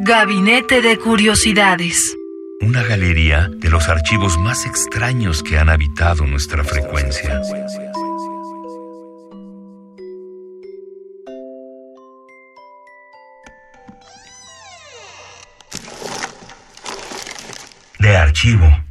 Gabinete de Curiosidades. Una galería de los archivos más extraños que han habitado nuestra frecuencia. De archivo.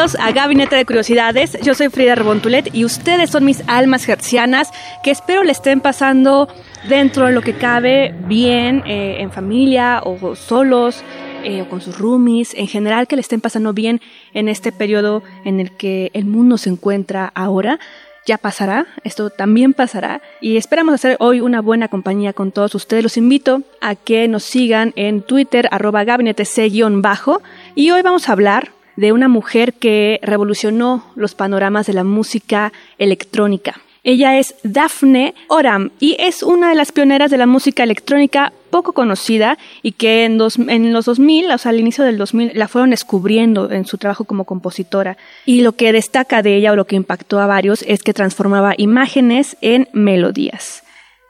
Bienvenidos a Gabinete de Curiosidades. Yo soy Frida Rebontulet y ustedes son mis almas gercianas que espero le estén pasando dentro de lo que cabe bien eh, en familia o solos eh, o con sus roomies, en general que le estén pasando bien en este periodo en el que el mundo se encuentra ahora. Ya pasará, esto también pasará y esperamos hacer hoy una buena compañía con todos ustedes. Los invito a que nos sigan en Twitter arroba gabinete C-bajo y hoy vamos a hablar de una mujer que revolucionó los panoramas de la música electrónica. Ella es Daphne Oram y es una de las pioneras de la música electrónica poco conocida y que en, los 2000, o sea, al inicio del 2000, la fueron descubriendo en su trabajo como compositora. Y lo que destaca de ella o lo que impactó a varios es que transformaba imágenes en melodías.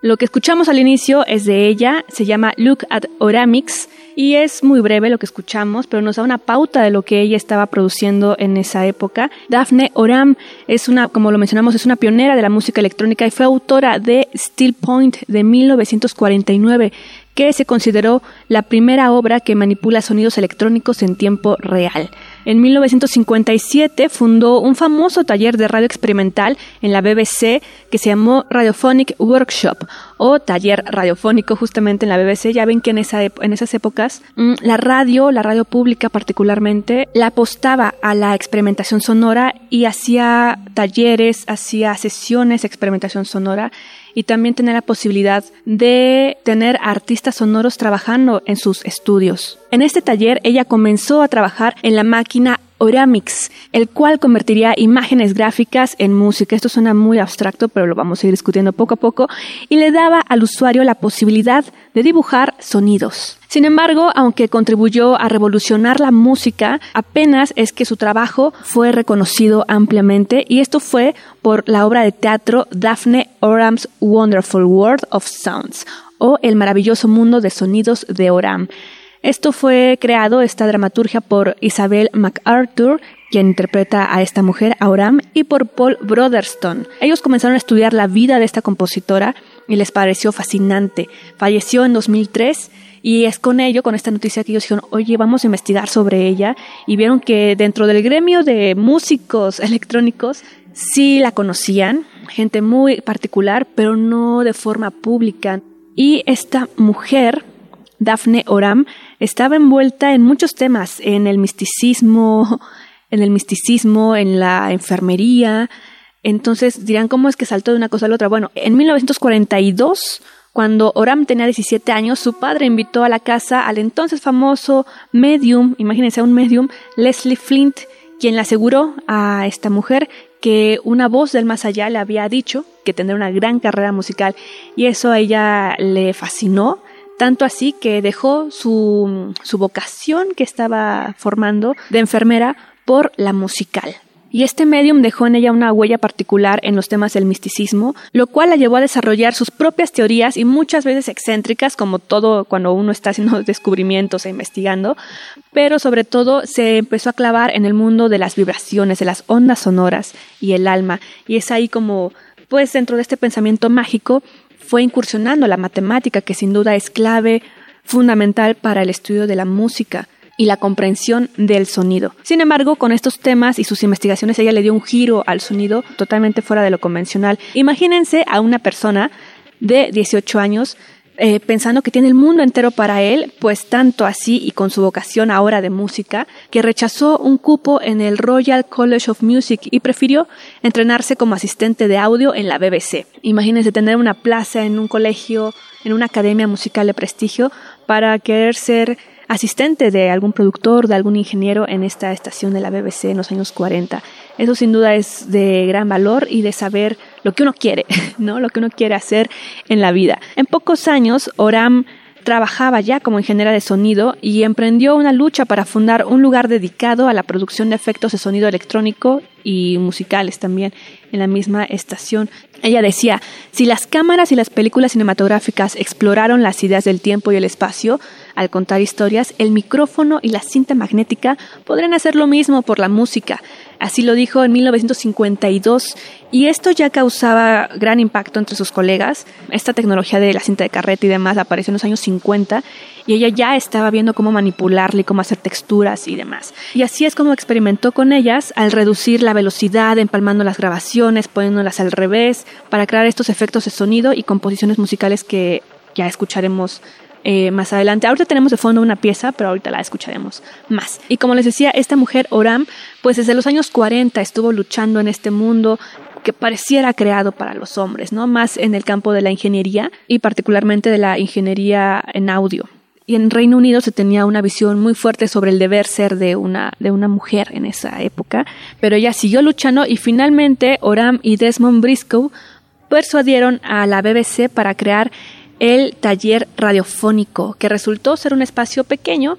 Lo que escuchamos al inicio es de ella, se llama Look at Oramix y es muy breve lo que escuchamos, pero nos da una pauta de lo que ella estaba produciendo en esa época. Daphne Oram es una, como lo mencionamos, es una pionera de la música electrónica y fue autora de Still Point de 1949, que se consideró la primera obra que manipula sonidos electrónicos en tiempo real. En 1957 fundó un famoso taller de radio experimental en la BBC que se llamó Radiophonic Workshop o taller radiofónico justamente en la BBC. Ya ven que en, esa, en esas épocas mm, la radio, la radio pública particularmente, la apostaba a la experimentación sonora y hacía talleres, hacía sesiones de experimentación sonora y también tener la posibilidad de tener artistas sonoros trabajando en sus estudios. En este taller ella comenzó a trabajar en la máquina Oramix, el cual convertiría imágenes gráficas en música. Esto suena muy abstracto, pero lo vamos a ir discutiendo poco a poco, y le daba al usuario la posibilidad de dibujar sonidos. Sin embargo, aunque contribuyó a revolucionar la música, apenas es que su trabajo fue reconocido ampliamente y esto fue por la obra de teatro Daphne Oram's Wonderful World of Sounds o El maravilloso mundo de sonidos de Oram. Esto fue creado, esta dramaturgia, por Isabel MacArthur, quien interpreta a esta mujer, Auram, y por Paul Brotherston. Ellos comenzaron a estudiar la vida de esta compositora y les pareció fascinante. Falleció en 2003 y es con ello, con esta noticia que ellos dijeron, oye, vamos a investigar sobre ella y vieron que dentro del gremio de músicos electrónicos sí la conocían, gente muy particular, pero no de forma pública. Y esta mujer, Daphne Oram, estaba envuelta en muchos temas, en el misticismo, en el misticismo, en la enfermería. Entonces dirán, ¿cómo es que saltó de una cosa a la otra? Bueno, en 1942, cuando Oram tenía 17 años, su padre invitó a la casa al entonces famoso medium, imagínense un medium, Leslie Flint, quien le aseguró a esta mujer que una voz del más allá le había dicho que tendría una gran carrera musical y eso a ella le fascinó tanto así que dejó su, su vocación que estaba formando de enfermera por la musical. Y este medium dejó en ella una huella particular en los temas del misticismo, lo cual la llevó a desarrollar sus propias teorías y muchas veces excéntricas, como todo cuando uno está haciendo descubrimientos e investigando, pero sobre todo se empezó a clavar en el mundo de las vibraciones, de las ondas sonoras y el alma, y es ahí como, pues dentro de este pensamiento mágico, fue incursionando la matemática, que sin duda es clave fundamental para el estudio de la música. Y la comprensión del sonido. Sin embargo, con estos temas y sus investigaciones, ella le dio un giro al sonido totalmente fuera de lo convencional. Imagínense a una persona de 18 años eh, pensando que tiene el mundo entero para él, pues tanto así y con su vocación ahora de música, que rechazó un cupo en el Royal College of Music y prefirió entrenarse como asistente de audio en la BBC. Imagínense tener una plaza en un colegio, en una academia musical de prestigio, para querer ser asistente de algún productor, de algún ingeniero en esta estación de la BBC en los años 40. Eso sin duda es de gran valor y de saber lo que uno quiere, ¿no? Lo que uno quiere hacer en la vida. En pocos años, Oram trabajaba ya como ingeniera de sonido y emprendió una lucha para fundar un lugar dedicado a la producción de efectos de sonido electrónico y musicales también en la misma estación. Ella decía, si las cámaras y las películas cinematográficas exploraron las ideas del tiempo y el espacio, al contar historias, el micrófono y la cinta magnética podrían hacer lo mismo por la música. Así lo dijo en 1952 y esto ya causaba gran impacto entre sus colegas. Esta tecnología de la cinta de carrete y demás apareció en los años 50 y ella ya estaba viendo cómo manipularla y cómo hacer texturas y demás. Y así es como experimentó con ellas al reducir la velocidad, empalmando las grabaciones, poniéndolas al revés, para crear estos efectos de sonido y composiciones musicales que ya escucharemos eh, más adelante. Ahorita tenemos de fondo una pieza, pero ahorita la escucharemos más. Y como les decía, esta mujer, Oram, pues desde los años 40 estuvo luchando en este mundo que pareciera creado para los hombres, ¿no? Más en el campo de la ingeniería y particularmente de la ingeniería en audio. Y en Reino Unido se tenía una visión muy fuerte sobre el deber ser de una, de una mujer en esa época, pero ella siguió luchando y finalmente Oram y Desmond Briscoe persuadieron a la BBC para crear el taller radiofónico, que resultó ser un espacio pequeño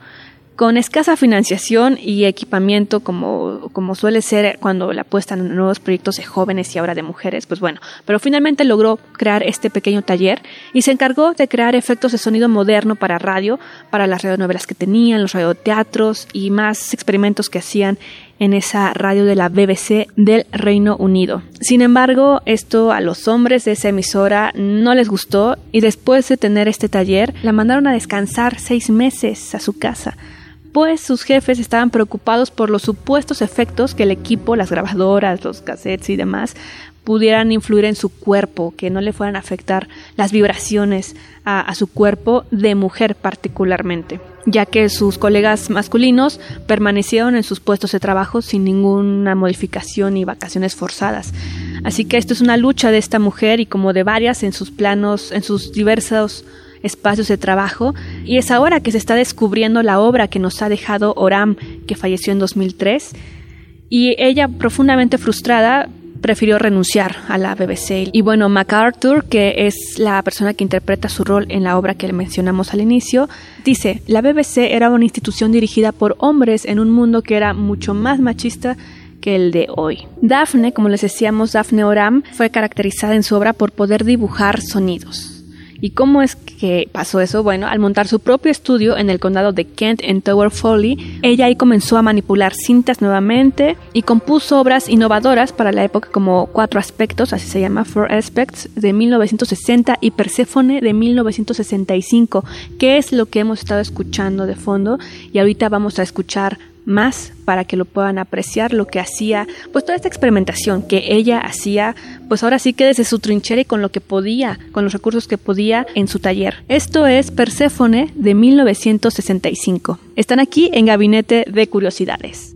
con escasa financiación y equipamiento como, como suele ser cuando la apuestan en nuevos proyectos de jóvenes y ahora de mujeres, pues bueno, pero finalmente logró crear este pequeño taller y se encargó de crear efectos de sonido moderno para radio, para las radionovelas que tenían, los radioteatros y más experimentos que hacían en esa radio de la BBC del Reino Unido. Sin embargo, esto a los hombres de esa emisora no les gustó y después de tener este taller la mandaron a descansar seis meses a su casa pues sus jefes estaban preocupados por los supuestos efectos que el equipo, las grabadoras, los cassettes y demás pudieran influir en su cuerpo, que no le fueran a afectar las vibraciones a, su cuerpo de mujer particularmente, ya que sus colegas masculinos permanecieron en sus puestos de trabajo sin ninguna modificación ni vacaciones forzadas. Así que esto es una lucha de esta mujer y como de varias en sus planos, en sus diversos espacios de trabajo, y es ahora que se está descubriendo la obra que nos ha dejado Oram, que falleció en 2003, y ella profundamente frustrada prefirió renunciar a la BBC. Y bueno, MacArthur, que es la persona que interpreta su rol en la obra que mencionamos al inicio, dice, la BBC era una institución dirigida por hombres en un mundo que era mucho más machista que el de hoy. Daphne, como les decíamos, Daphne Oram, fue caracterizada en su obra por poder dibujar sonidos. ¿Y cómo es que pasó eso? Bueno, al montar su propio estudio en el condado de Kent en Tower Folly, ella ahí comenzó a manipular cintas nuevamente y compuso obras innovadoras para la época como Cuatro Aspectos, así se llama, Four Aspects, de 1960 y Perséfone de 1965, que es lo que hemos estado escuchando de fondo y ahorita vamos a escuchar más para que lo puedan apreciar lo que hacía, pues toda esta experimentación que ella hacía, pues ahora sí que desde su trinchera y con lo que podía, con los recursos que podía en su taller. Esto es Perséfone de 1965. Están aquí en Gabinete de Curiosidades.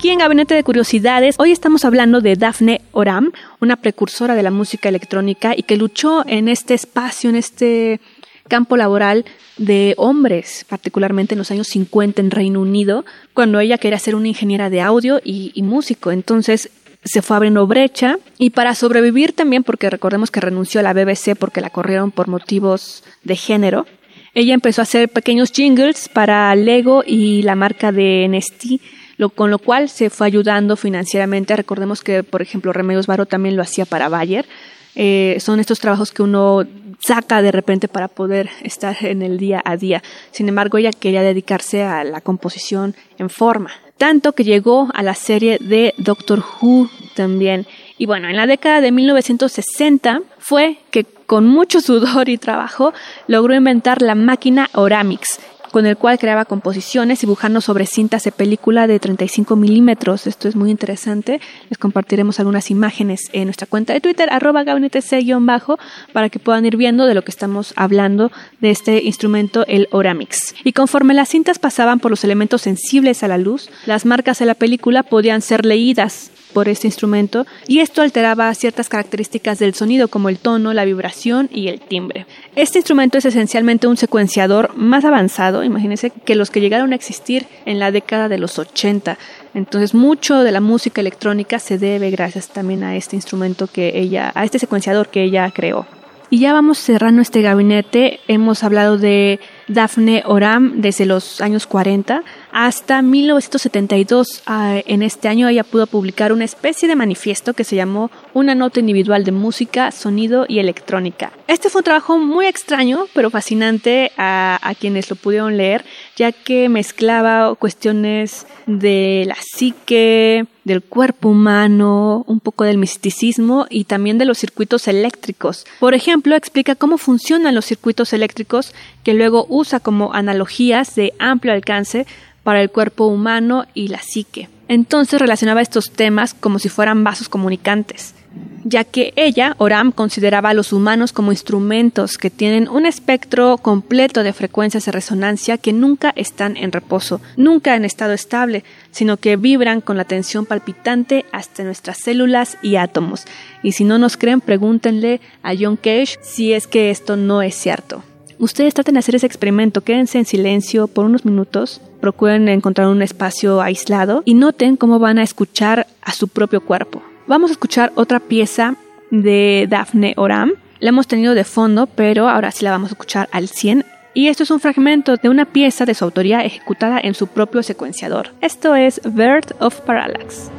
aquí en Gabinete de Curiosidades. Hoy estamos hablando de Daphne Oram, una precursora de la música electrónica y que luchó en este espacio, en este campo laboral de hombres, particularmente en los años 50 en Reino Unido, cuando ella quería ser una ingeniera de audio y, músico. Entonces se fue abriendo brecha y para sobrevivir también, porque recordemos que renunció a la BBC porque la corrieron por motivos de género, ella empezó a hacer pequeños jingles para Lego y la marca de NST, lo, con lo cual se fue ayudando financieramente. Recordemos que, por ejemplo, Remedios Varo también lo hacía para Bayer. Eh, son estos trabajos que uno saca de repente para poder estar en el día a día. Sin embargo, ella quería dedicarse a la composición en forma, tanto que llegó a la serie de Doctor Who también. Y bueno, en la década de 1960 fue que con mucho sudor y trabajo logró inventar la máquina Oramix, con el cual creaba composiciones dibujando sobre cintas de película de 35 milímetros. Esto es muy interesante. Les compartiremos algunas imágenes en nuestra cuenta de Twitter, arroba gabinetec-bajo, para que puedan ir viendo de lo que estamos hablando de este instrumento, el Oramix. Y conforme las cintas pasaban por los elementos sensibles a la luz, las marcas de la película podían ser leídas por este instrumento y esto alteraba ciertas características del sonido como el tono, la vibración y el timbre. Este instrumento es esencialmente un secuenciador más avanzado, imagínense, que los que llegaron a existir en la década de los 80. Entonces, mucho de la música electrónica se debe gracias también a este instrumento que ella, a este secuenciador que ella creó. Y ya vamos cerrando este gabinete. Hemos hablado de Daphne Oram desde los años 40 hasta 1972. Ah, en este año ella pudo publicar una especie de manifiesto que se llamó Una nota individual de música, sonido y electrónica. Este fue un trabajo muy extraño, pero fascinante a, a quienes lo pudieron leer, ya que mezclaba cuestiones de la psique, del cuerpo humano, un poco del misticismo y también de los circuitos eléctricos. Por ejemplo, explica cómo funcionan los circuitos eléctricos que luego usa como analogías de amplio alcance para el cuerpo humano y la psique. Entonces relacionaba estos temas como si fueran vasos comunicantes, ya que ella, Oram, consideraba a los humanos como instrumentos que tienen un espectro completo de frecuencias de resonancia que nunca están en reposo, nunca en estado estable, sino que vibran con la tensión palpitante hasta nuestras células y átomos. Y si no nos creen, pregúntenle a John Cage si es que esto no es cierto. Ustedes traten de hacer ese experimento, quédense en silencio por unos minutos, procuren encontrar un espacio aislado y noten cómo van a escuchar a su propio cuerpo. Vamos a escuchar otra pieza de Daphne Oram. La hemos tenido de fondo, pero ahora sí la vamos a escuchar al 100. Y esto es un fragmento de una pieza de su autoría ejecutada en su propio secuenciador. Esto es Bird of Parallax.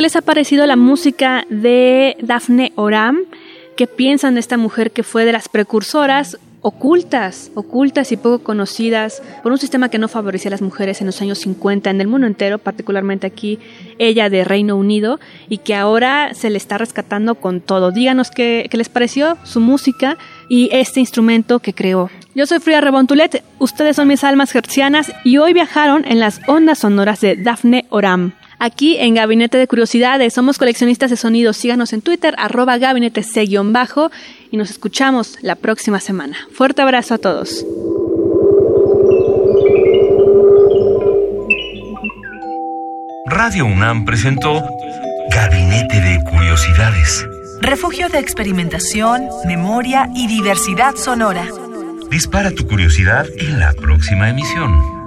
Qué les ha parecido la música de Daphne Oram, qué piensan de esta mujer que fue de las precursoras ocultas, ocultas y poco conocidas por un sistema que no favorecía a las mujeres en los años 50 en el mundo entero, particularmente aquí ella de Reino Unido, y que ahora se le está rescatando con todo. Díganos qué, les pareció su música y este instrumento que creó. Yo soy Frida Rebontulet, ustedes son mis almas gercianas y hoy viajaron en las ondas sonoras de Daphne Oram aquí en Gabinete de Curiosidades. Somos coleccionistas de sonidos. Síganos en Twitter, arroba gabinete bajo y nos escuchamos la próxima semana. Fuerte abrazo a todos. Radio UNAM presentó Gabinete de Curiosidades. Refugio de experimentación, memoria y diversidad sonora. Dispara tu curiosidad en la próxima emisión.